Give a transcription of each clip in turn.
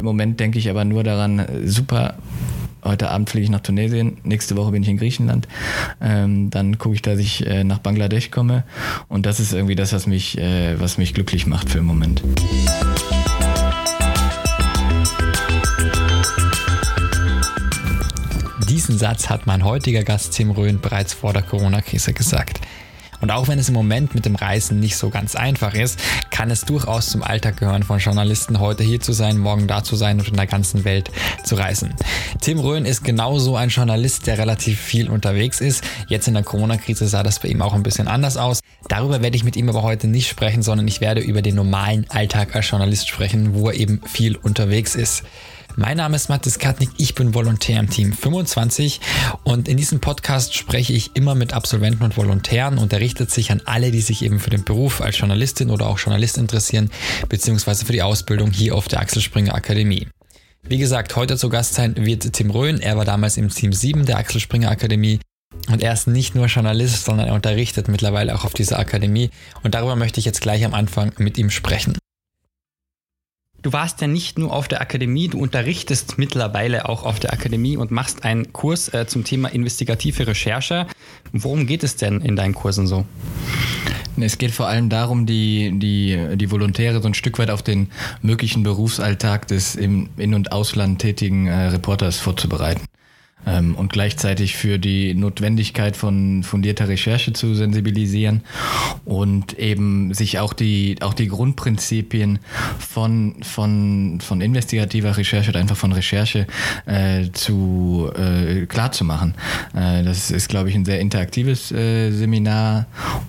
Im Moment denke ich aber nur daran, super, heute Abend fliege ich nach Tunesien, nächste Woche bin ich in Griechenland, ähm, dann gucke ich, dass ich äh, nach Bangladesch komme und das ist irgendwie das, was mich, äh, was mich glücklich macht für den Moment. Diesen Satz hat mein heutiger Gast Tim Röhn bereits vor der Corona-Krise gesagt. Und auch wenn es im Moment mit dem Reisen nicht so ganz einfach ist, kann es durchaus zum Alltag gehören von Journalisten, heute hier zu sein, morgen da zu sein und in der ganzen Welt zu reisen. Tim Röhn ist genauso ein Journalist, der relativ viel unterwegs ist. Jetzt in der Corona-Krise sah das bei ihm auch ein bisschen anders aus. Darüber werde ich mit ihm aber heute nicht sprechen, sondern ich werde über den normalen Alltag als Journalist sprechen, wo er eben viel unterwegs ist. Mein Name ist Mathis Katnik, ich bin Volontär im Team 25 und in diesem Podcast spreche ich immer mit Absolventen und Volontären und er richtet sich an alle, die sich eben für den Beruf als Journalistin oder auch Journalist interessieren, beziehungsweise für die Ausbildung hier auf der Axel Springer Akademie. Wie gesagt, heute zu Gast sein wird Tim Röhn. Er war damals im Team 7 der Axel Springer Akademie und er ist nicht nur Journalist, sondern er unterrichtet mittlerweile auch auf dieser Akademie. Und darüber möchte ich jetzt gleich am Anfang mit ihm sprechen. Du warst ja nicht nur auf der Akademie, du unterrichtest mittlerweile auch auf der Akademie und machst einen Kurs äh, zum Thema investigative Recherche. Worum geht es denn in deinen Kursen so? Es geht vor allem darum, die, die, die Volontäre so ein Stück weit auf den möglichen Berufsalltag des im In- und Ausland tätigen äh, Reporters vorzubereiten und gleichzeitig für die Notwendigkeit von fundierter Recherche zu sensibilisieren und eben sich auch die, auch die Grundprinzipien von, von, von investigativer Recherche oder einfach von Recherche äh, zu, äh, klar zu machen. Äh, das ist, glaube ich, ein sehr interaktives äh, Seminar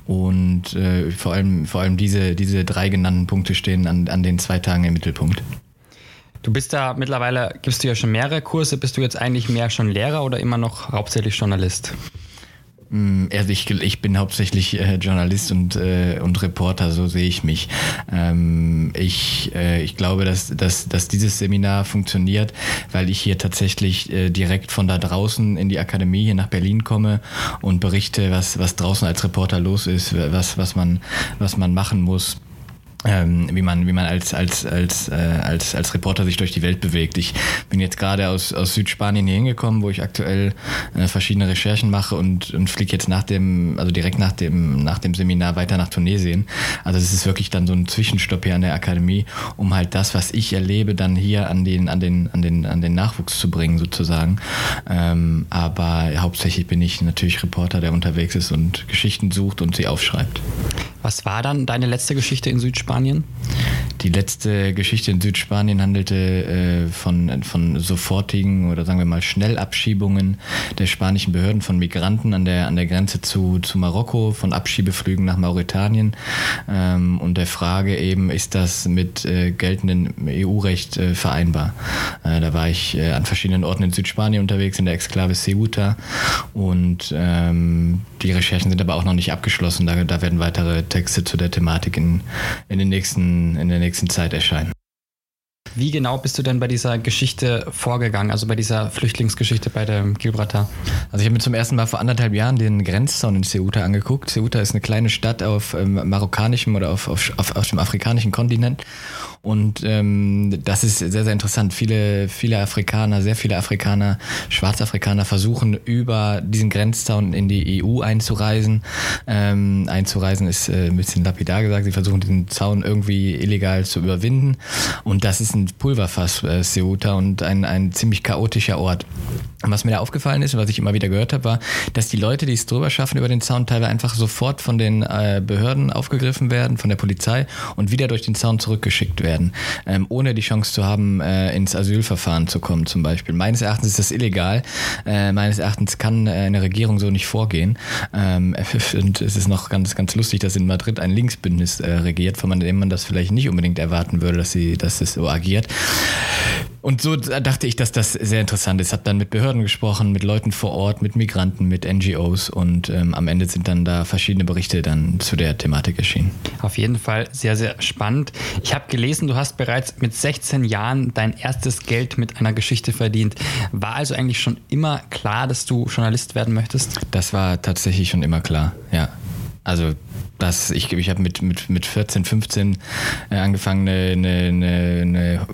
und äh, vor allem, vor allem diese, diese drei genannten Punkte stehen an, an den zwei Tagen im Mittelpunkt. Du bist da mittlerweile, gibst du ja schon mehrere Kurse. Bist du jetzt eigentlich mehr schon Lehrer oder immer noch hauptsächlich Journalist? Mm, also ich, ich bin hauptsächlich äh, Journalist und, äh, und Reporter, so sehe ich mich. Ähm, ich, äh, ich glaube, dass, dass, dass dieses Seminar funktioniert, weil ich hier tatsächlich äh, direkt von da draußen in die Akademie hier nach Berlin komme und berichte, was, was draußen als Reporter los ist, was, was, man, was man machen muss ähm, wie man wie man als als als äh, als als Reporter sich durch die Welt bewegt. Ich bin jetzt gerade aus aus Südspanien hier hingekommen, wo ich aktuell äh, verschiedene Recherchen mache und und fliege jetzt nach dem also direkt nach dem nach dem Seminar weiter nach Tunesien. Also es ist wirklich dann so ein Zwischenstopp hier an der Akademie, um halt das, was ich erlebe, dann hier an den an den an den an den Nachwuchs zu bringen sozusagen. Ähm, aber hauptsächlich bin ich natürlich Reporter, der unterwegs ist und Geschichten sucht und sie aufschreibt. Was war dann deine letzte Geschichte in Südspanien? Spanien. Die letzte Geschichte in Südspanien handelte äh, von, von sofortigen oder sagen wir mal Schnellabschiebungen der spanischen Behörden von Migranten an der, an der Grenze zu, zu Marokko, von Abschiebeflügen nach Mauretanien ähm, und der Frage eben, ist das mit äh, geltendem EU-Recht äh, vereinbar? Äh, da war ich äh, an verschiedenen Orten in Südspanien unterwegs, in der Exklave Ceuta und ähm, die Recherchen sind aber auch noch nicht abgeschlossen. Da, da werden weitere Texte zu der Thematik in, in, den nächsten, in der nächsten Zeit erscheinen. Wie genau bist du denn bei dieser Geschichte vorgegangen, also bei dieser Flüchtlingsgeschichte bei dem Gibraltar? Also ich habe mir zum ersten Mal vor anderthalb Jahren den Grenzzaun in Ceuta angeguckt. Ceuta ist eine kleine Stadt auf ähm, marokkanischem oder auf, auf, auf, auf dem afrikanischen Kontinent und ähm, das ist sehr, sehr interessant. Viele, viele Afrikaner, sehr viele Afrikaner, Schwarzafrikaner versuchen über diesen Grenzzaun in die EU einzureisen. Ähm, einzureisen ist äh, ein bisschen lapidar gesagt. Sie versuchen diesen Zaun irgendwie illegal zu überwinden. Und das ist ein Pulverfass, äh, Ceuta, und ein, ein ziemlich chaotischer Ort. Was mir da aufgefallen ist und was ich immer wieder gehört habe, war, dass die Leute, die es drüber schaffen über den Zaun, teilweise einfach sofort von den äh, Behörden aufgegriffen werden, von der Polizei und wieder durch den Zaun zurückgeschickt werden werden, ähm, ohne die Chance zu haben, äh, ins Asylverfahren zu kommen zum Beispiel. Meines Erachtens ist das illegal. Äh, meines Erachtens kann äh, eine Regierung so nicht vorgehen. Ähm, und es ist noch ganz, ganz lustig, dass in Madrid ein Linksbündnis äh, regiert, von dem man das vielleicht nicht unbedingt erwarten würde, dass sie, dass es so agiert. Und so dachte ich, dass das sehr interessant ist. Hab dann mit Behörden gesprochen, mit Leuten vor Ort, mit Migranten, mit NGOs und ähm, am Ende sind dann da verschiedene Berichte dann zu der Thematik erschienen. Auf jeden Fall sehr, sehr spannend. Ich habe gelesen, du hast bereits mit 16 Jahren dein erstes Geld mit einer Geschichte verdient. War also eigentlich schon immer klar, dass du Journalist werden möchtest? Das war tatsächlich schon immer klar, ja. Also das, ich, ich habe mit, mit, mit 14, 15 äh, angefangen, eine, eine, eine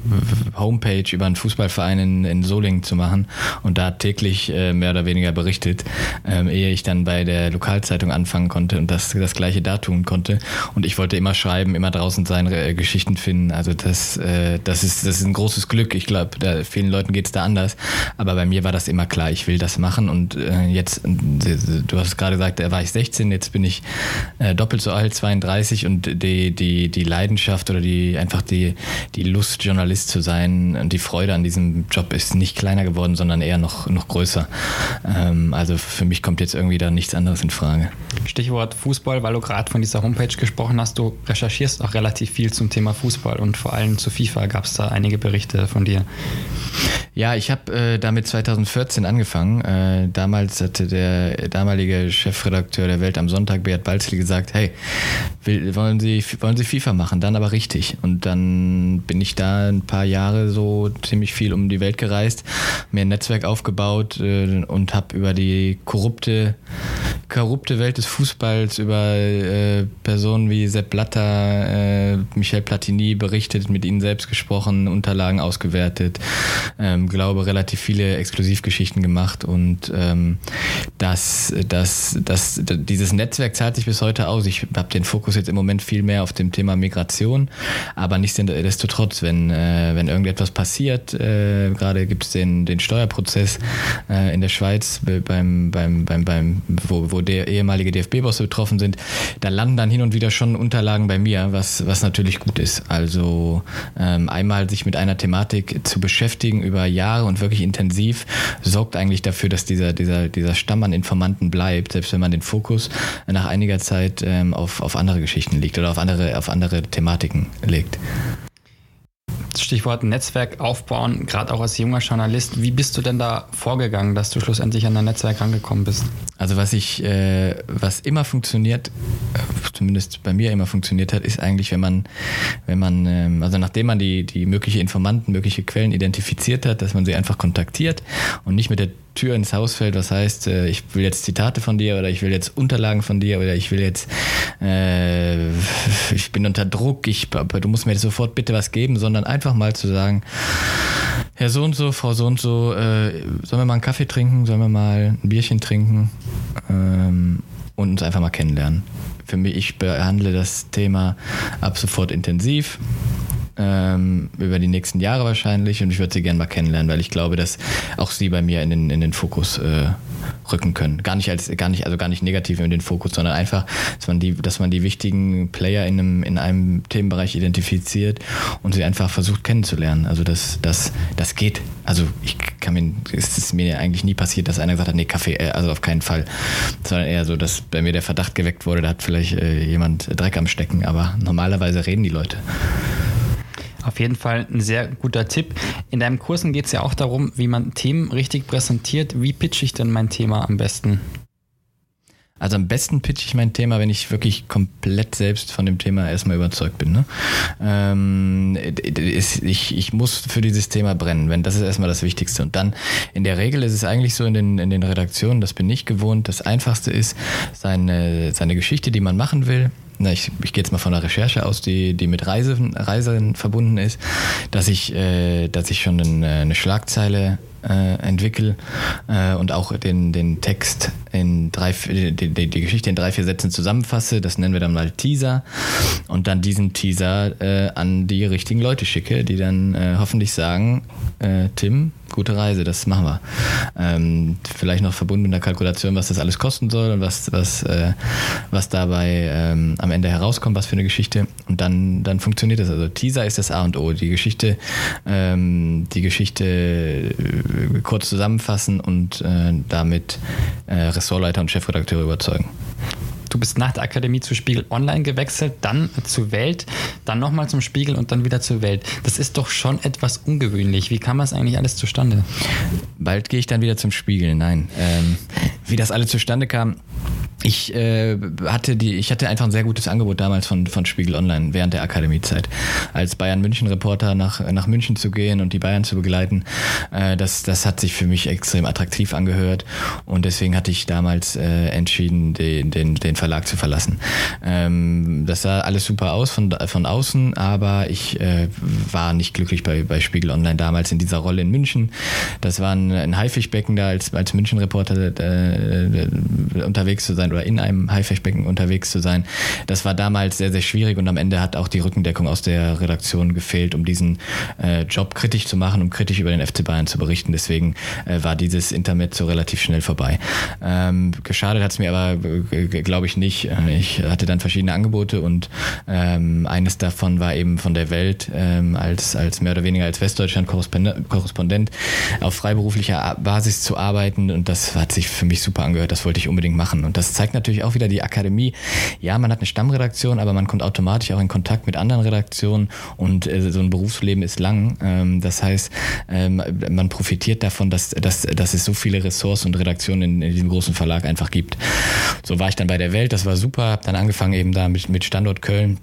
Homepage über einen Fußballverein in, in Solingen zu machen und da täglich äh, mehr oder weniger berichtet, ähm, ehe ich dann bei der Lokalzeitung anfangen konnte und das, das gleiche da tun konnte. Und ich wollte immer schreiben, immer draußen sein, äh, Geschichten finden. Also das, das, ist, das ist ein großes Glück. Ich glaube, vielen Leuten geht es da anders. Aber bei mir war das immer klar, ich will das machen. Und jetzt, du hast gerade gesagt, da war ich 16, jetzt bin ich äh, doppelt so alt, 32 und die, die, die Leidenschaft oder die einfach die, die Lust, Journalist zu sein und die Freude an diesem Job ist nicht kleiner geworden, sondern eher noch, noch größer. Ähm, also für mich kommt jetzt irgendwie da nichts anderes in Frage. Stichwort Fußball, weil du gerade von dieser Homepage gesprochen hast, du recherchierst auch relativ viel zum Thema Fußball und vor allem zu FIFA gab es da einige Berichte von dir. Ja, ich habe äh, damit 2014 angefangen. Äh, damals hatte der damalige Chefredakteur der Welt am Sonntag, Beat Balzli, gesagt, hey, wollen, Sie, wollen Sie FIFA machen? Dann aber richtig. Und dann bin ich da ein paar Jahre so ziemlich viel um die Welt gereist, mir ein Netzwerk aufgebaut äh, und habe über die korrupte, korrupte Welt des Fußballs, über äh, Personen wie Sepp Blatter, äh, Michel Platini berichtet, mit ihnen selbst gesprochen, Unterlagen ausgewertet, ähm, glaube relativ viele Exklusivgeschichten gemacht und ähm, das, das, das, dieses Netzwerk zahlt sich bis heute aus. Ich habe den Fokus jetzt im Moment viel mehr auf dem Thema Migration, aber nichtsdestotrotz, wenn, äh, wenn irgendetwas passiert, äh, gerade gibt es den, den Steuerprozess äh, in der Schweiz beim, beim, beim, beim wo, wo der ehemalige DFB-Bosse betroffen sind, da landen dann hin und wieder schon Unterlagen bei mir, was, was natürlich gut ist. Also ähm, einmal sich mit einer Thematik zu beschäftigen über Jahre und wirklich intensiv, sorgt eigentlich dafür, dass dieser, dieser, dieser Stamm an Informanten bleibt, selbst wenn man den Fokus nach einiger Zeit ähm, auf, auf andere Geschichten legt oder auf andere, auf andere Thematiken legt. Stichwort Netzwerk aufbauen, gerade auch als junger Journalist. Wie bist du denn da vorgegangen, dass du schlussendlich an dein Netzwerk rangekommen bist? Also was ich, äh, was immer funktioniert, äh, zumindest bei mir immer funktioniert hat, ist eigentlich, wenn man, wenn man, ähm, also nachdem man die, die mögliche Informanten, mögliche Quellen identifiziert hat, dass man sie einfach kontaktiert und nicht mit der Tür ins Haus fällt, was heißt, äh, ich will jetzt Zitate von dir oder ich will jetzt Unterlagen von dir oder ich will jetzt, äh, ich bin unter Druck, ich, du musst mir sofort bitte was geben, sondern einfach mal zu sagen, Herr so und so, Frau so und so, äh, sollen wir mal einen Kaffee trinken, sollen wir mal ein Bierchen trinken ähm, und uns einfach mal kennenlernen. Für mich, ich behandle das Thema ab sofort intensiv ähm, über die nächsten Jahre wahrscheinlich und ich würde sie gerne mal kennenlernen, weil ich glaube, dass auch sie bei mir in den, in den Fokus äh, rücken können. Gar nicht als gar nicht, also gar nicht negativ in den Fokus, sondern einfach, dass man die, dass man die wichtigen Player in einem, in einem Themenbereich identifiziert und sie einfach versucht kennenzulernen. Also das, das, das geht. Also ich kann mir, es ist mir eigentlich nie passiert, dass einer gesagt hat, nee, Kaffee, äh, also auf keinen Fall. Sondern eher so, dass bei mir der Verdacht geweckt wurde, da hat vielleicht äh, jemand Dreck am Stecken, aber normalerweise reden die Leute. Auf jeden Fall ein sehr guter Tipp. In deinem Kursen geht es ja auch darum, wie man Themen richtig präsentiert. Wie pitche ich denn mein Thema am besten? Also am besten pitche ich mein Thema, wenn ich wirklich komplett selbst von dem Thema erstmal überzeugt bin. Ne? Ähm, ich, ich muss für dieses Thema brennen, wenn das ist erstmal das Wichtigste. Und dann in der Regel ist es eigentlich so in den, in den Redaktionen, das bin ich gewohnt, das Einfachste ist, seine, seine Geschichte, die man machen will, na, ich, ich gehe jetzt mal von der Recherche aus, die, die mit Reisen, Reisen verbunden ist, dass ich, äh, dass ich schon eine, eine Schlagzeile äh, entwickle äh, und auch den, den Text in drei, die, die, die, Geschichte in drei, vier Sätzen zusammenfasse. Das nennen wir dann mal Teaser und dann diesen Teaser äh, an die richtigen Leute schicke, die dann äh, hoffentlich sagen, äh, Tim, gute Reise, das machen wir. Ähm, vielleicht noch verbunden mit einer Kalkulation, was das alles kosten soll und was, was, äh, was dabei ähm, am Ende herauskommt, was für eine Geschichte. Und dann, dann funktioniert das. Also Teaser ist das A und O. Die Geschichte, ähm, die Geschichte kurz zusammenfassen und äh, damit äh, Ressortleiter und Chefredakteure überzeugen. Du bist nach der Akademie zu Spiegel Online gewechselt, dann zu Welt, dann nochmal zum Spiegel und dann wieder zur Welt. Das ist doch schon etwas ungewöhnlich. Wie kam das eigentlich alles zustande? Bald gehe ich dann wieder zum Spiegel. Nein. Ähm, wie das alles zustande kam, ich äh, hatte die, ich hatte einfach ein sehr gutes Angebot damals von, von Spiegel Online während der Akademiezeit. Als Bayern München Reporter nach, nach München zu gehen und die Bayern zu begleiten, äh, das, das hat sich für mich extrem attraktiv angehört und deswegen hatte ich damals äh, entschieden, den, den, den Verlag zu verlassen. Ähm, das sah alles super aus von, von außen, aber ich äh, war nicht glücklich bei, bei Spiegel Online damals in dieser Rolle in München. Das war ein, ein Haifischbecken da als, als München-Reporter äh, unterwegs zu sein sein oder in einem Haifischbecken unterwegs zu sein. Das war damals sehr, sehr schwierig und am Ende hat auch die Rückendeckung aus der Redaktion gefehlt, um diesen äh, Job kritisch zu machen, um kritisch über den FC Bayern zu berichten. Deswegen äh, war dieses Internet so relativ schnell vorbei. Ähm, geschadet hat es mir aber, äh, glaube ich, nicht. Äh, ich hatte dann verschiedene Angebote und ähm, eines davon war eben von der Welt ähm, als, als mehr oder weniger als Westdeutschland-Korrespondent auf freiberuflicher Basis zu arbeiten und das hat sich für mich super angehört. Das wollte ich unbedingt machen und das zeigt natürlich auch wieder die Akademie. Ja, man hat eine Stammredaktion, aber man kommt automatisch auch in Kontakt mit anderen Redaktionen und äh, so ein Berufsleben ist lang. Ähm, das heißt, ähm, man profitiert davon, dass, dass, dass es so viele Ressourcen und Redaktionen in, in diesem großen Verlag einfach gibt. So war ich dann bei der Welt, das war super, habe dann angefangen eben da mit, mit Standort Köln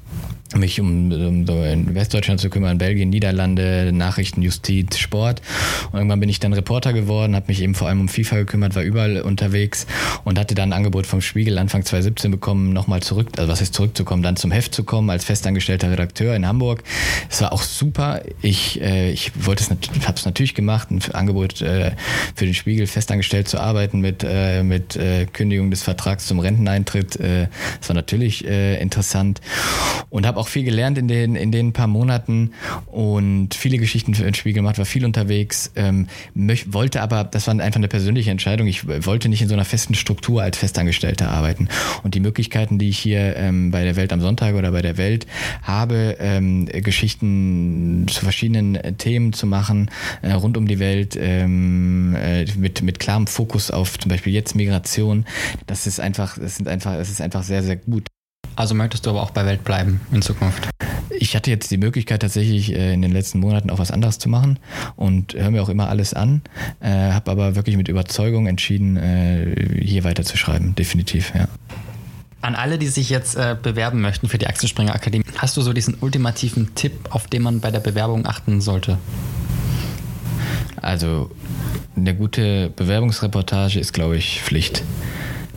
mich um, um so in Westdeutschland zu kümmern, Belgien, Niederlande, Nachrichten, Justiz, Sport. Und irgendwann bin ich dann Reporter geworden, habe mich eben vor allem um FIFA gekümmert, war überall unterwegs und hatte dann ein Angebot vom Spiegel Anfang 2017 bekommen, nochmal zurück, also was ist zurückzukommen, dann zum Heft zu kommen als festangestellter Redakteur in Hamburg. Es war auch super. Ich, äh, ich wollte es, habe es natürlich gemacht, ein Angebot äh, für den Spiegel festangestellt zu arbeiten mit, äh, mit äh, Kündigung des Vertrags zum Renteneintritt. Äh, das war natürlich äh, interessant und habe auch viel gelernt in den, in den paar Monaten und viele Geschichten für den Spiegel gemacht, war viel unterwegs, ähm, möch, wollte aber, das war einfach eine persönliche Entscheidung, ich wollte nicht in so einer festen Struktur als Festangestellter arbeiten. Und die Möglichkeiten, die ich hier ähm, bei der Welt am Sonntag oder bei der Welt habe, ähm, Geschichten zu verschiedenen äh, Themen zu machen, äh, rund um die Welt, ähm, äh, mit, mit klarem Fokus auf zum Beispiel jetzt Migration, das ist einfach, das sind einfach, es ist einfach sehr, sehr gut. Also möchtest du aber auch bei Welt bleiben in Zukunft? Ich hatte jetzt die Möglichkeit tatsächlich äh, in den letzten Monaten auch was anderes zu machen und höre mir auch immer alles an, äh, habe aber wirklich mit Überzeugung entschieden, äh, hier weiterzuschreiben, definitiv, ja. An alle, die sich jetzt äh, bewerben möchten für die Axelspringer Akademie, hast du so diesen ultimativen Tipp, auf den man bei der Bewerbung achten sollte? Also eine gute Bewerbungsreportage ist, glaube ich, Pflicht.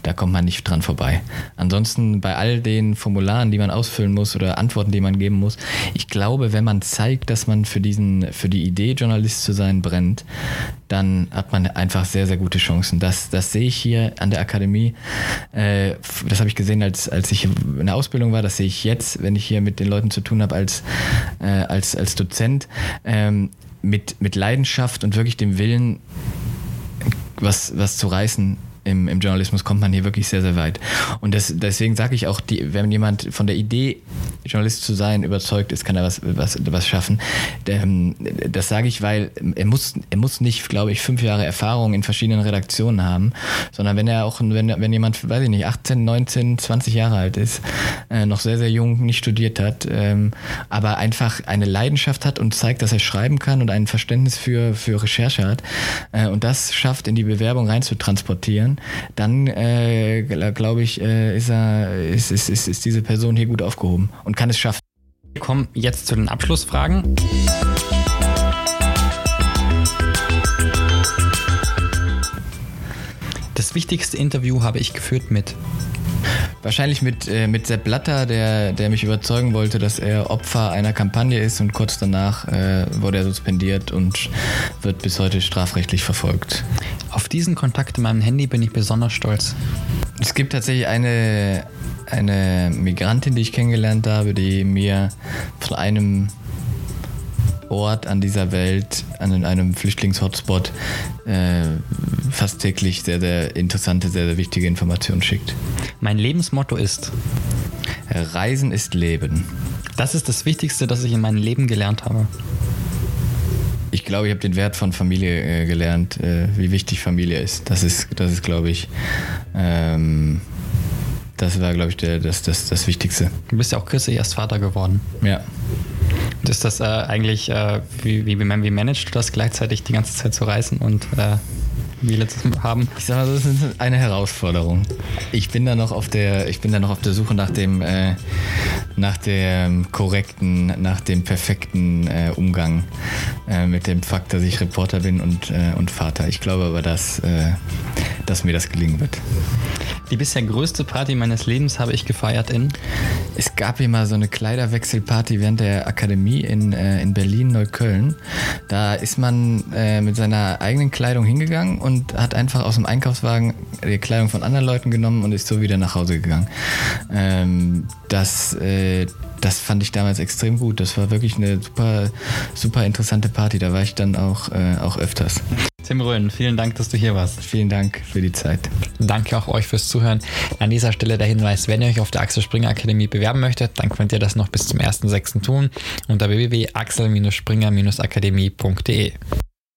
Da kommt man nicht dran vorbei. Ansonsten bei all den Formularen, die man ausfüllen muss oder Antworten, die man geben muss, ich glaube, wenn man zeigt, dass man für diesen, für die Idee, Journalist zu sein, brennt, dann hat man einfach sehr, sehr gute Chancen. Das, das sehe ich hier an der Akademie. Äh, das habe ich gesehen, als, als ich in der Ausbildung war. Das sehe ich jetzt, wenn ich hier mit den Leuten zu tun habe als, äh, als, als Dozent. Ähm, mit, mit Leidenschaft und wirklich dem Willen, was, was zu reißen, im, im Journalismus kommt man hier wirklich sehr, sehr weit. Und das, deswegen sage ich auch, die, wenn jemand von der Idee, Journalist zu sein, überzeugt ist, kann er was, was, was schaffen. Ähm, das sage ich, weil er muss, er muss nicht, glaube ich, fünf Jahre Erfahrung in verschiedenen Redaktionen haben, sondern wenn er auch, wenn, wenn jemand, weiß ich nicht, 18, 19, 20 Jahre alt ist, äh, noch sehr, sehr jung, nicht studiert hat, ähm, aber einfach eine Leidenschaft hat und zeigt, dass er schreiben kann und ein Verständnis für, für Recherche hat äh, und das schafft, in die Bewerbung rein zu transportieren, dann äh, glaube ich, äh, ist, er, ist, ist, ist, ist diese Person hier gut aufgehoben und kann es schaffen. Wir kommen jetzt zu den Abschlussfragen. Das wichtigste Interview habe ich geführt mit Wahrscheinlich mit, äh, mit Sepp Blatter, der, der mich überzeugen wollte, dass er Opfer einer Kampagne ist und kurz danach äh, wurde er suspendiert und wird bis heute strafrechtlich verfolgt. Auf diesen Kontakt in meinem Handy bin ich besonders stolz. Es gibt tatsächlich eine, eine Migrantin, die ich kennengelernt habe, die mir von einem Ort an dieser Welt, an einem Flüchtlingshotspot, äh, fast täglich sehr, sehr interessante, sehr, sehr wichtige Informationen schickt. Mein Lebensmotto ist: Reisen ist Leben. Das ist das Wichtigste, das ich in meinem Leben gelernt habe. Ich glaube, ich habe den Wert von Familie äh, gelernt, äh, wie wichtig Familie ist. Das ist, das ist glaube ich, ähm, das war, glaube ich, der, das, das, das Wichtigste. Du bist ja auch kürzlich erst Vater geworden. Ja. Ist das äh, eigentlich, äh, wie, wie, wie managst du das gleichzeitig die ganze Zeit zu reisen und äh, wie letztes Mal haben? Ich sag mal, das ist eine Herausforderung. Ich bin da noch auf der, ich bin da noch auf der Suche nach dem, äh, nach dem korrekten, nach dem perfekten äh, Umgang äh, mit dem Fakt, dass ich Reporter bin und, äh, und Vater. Ich glaube aber, dass, dass mir das gelingen wird. Die bisher größte Party meines Lebens habe ich gefeiert in. Es gab hier mal so eine Kleiderwechselparty während der Akademie in, äh, in Berlin-Neukölln. Da ist man äh, mit seiner eigenen Kleidung hingegangen und hat einfach aus dem Einkaufswagen die Kleidung von anderen Leuten genommen und ist so wieder nach Hause gegangen. Ähm, das, äh, das fand ich damals extrem gut. Das war wirklich eine super, super interessante Party. Da war ich dann auch, äh, auch öfters. Tim Röhn, vielen Dank, dass du hier warst. Vielen Dank für die Zeit. Danke auch euch fürs Zuhören. An dieser Stelle der Hinweis, wenn ihr euch auf der Axel Springer Akademie bewerben möchtet, dann könnt ihr das noch bis zum 1.6. tun unter www.axel-springer-akademie.de.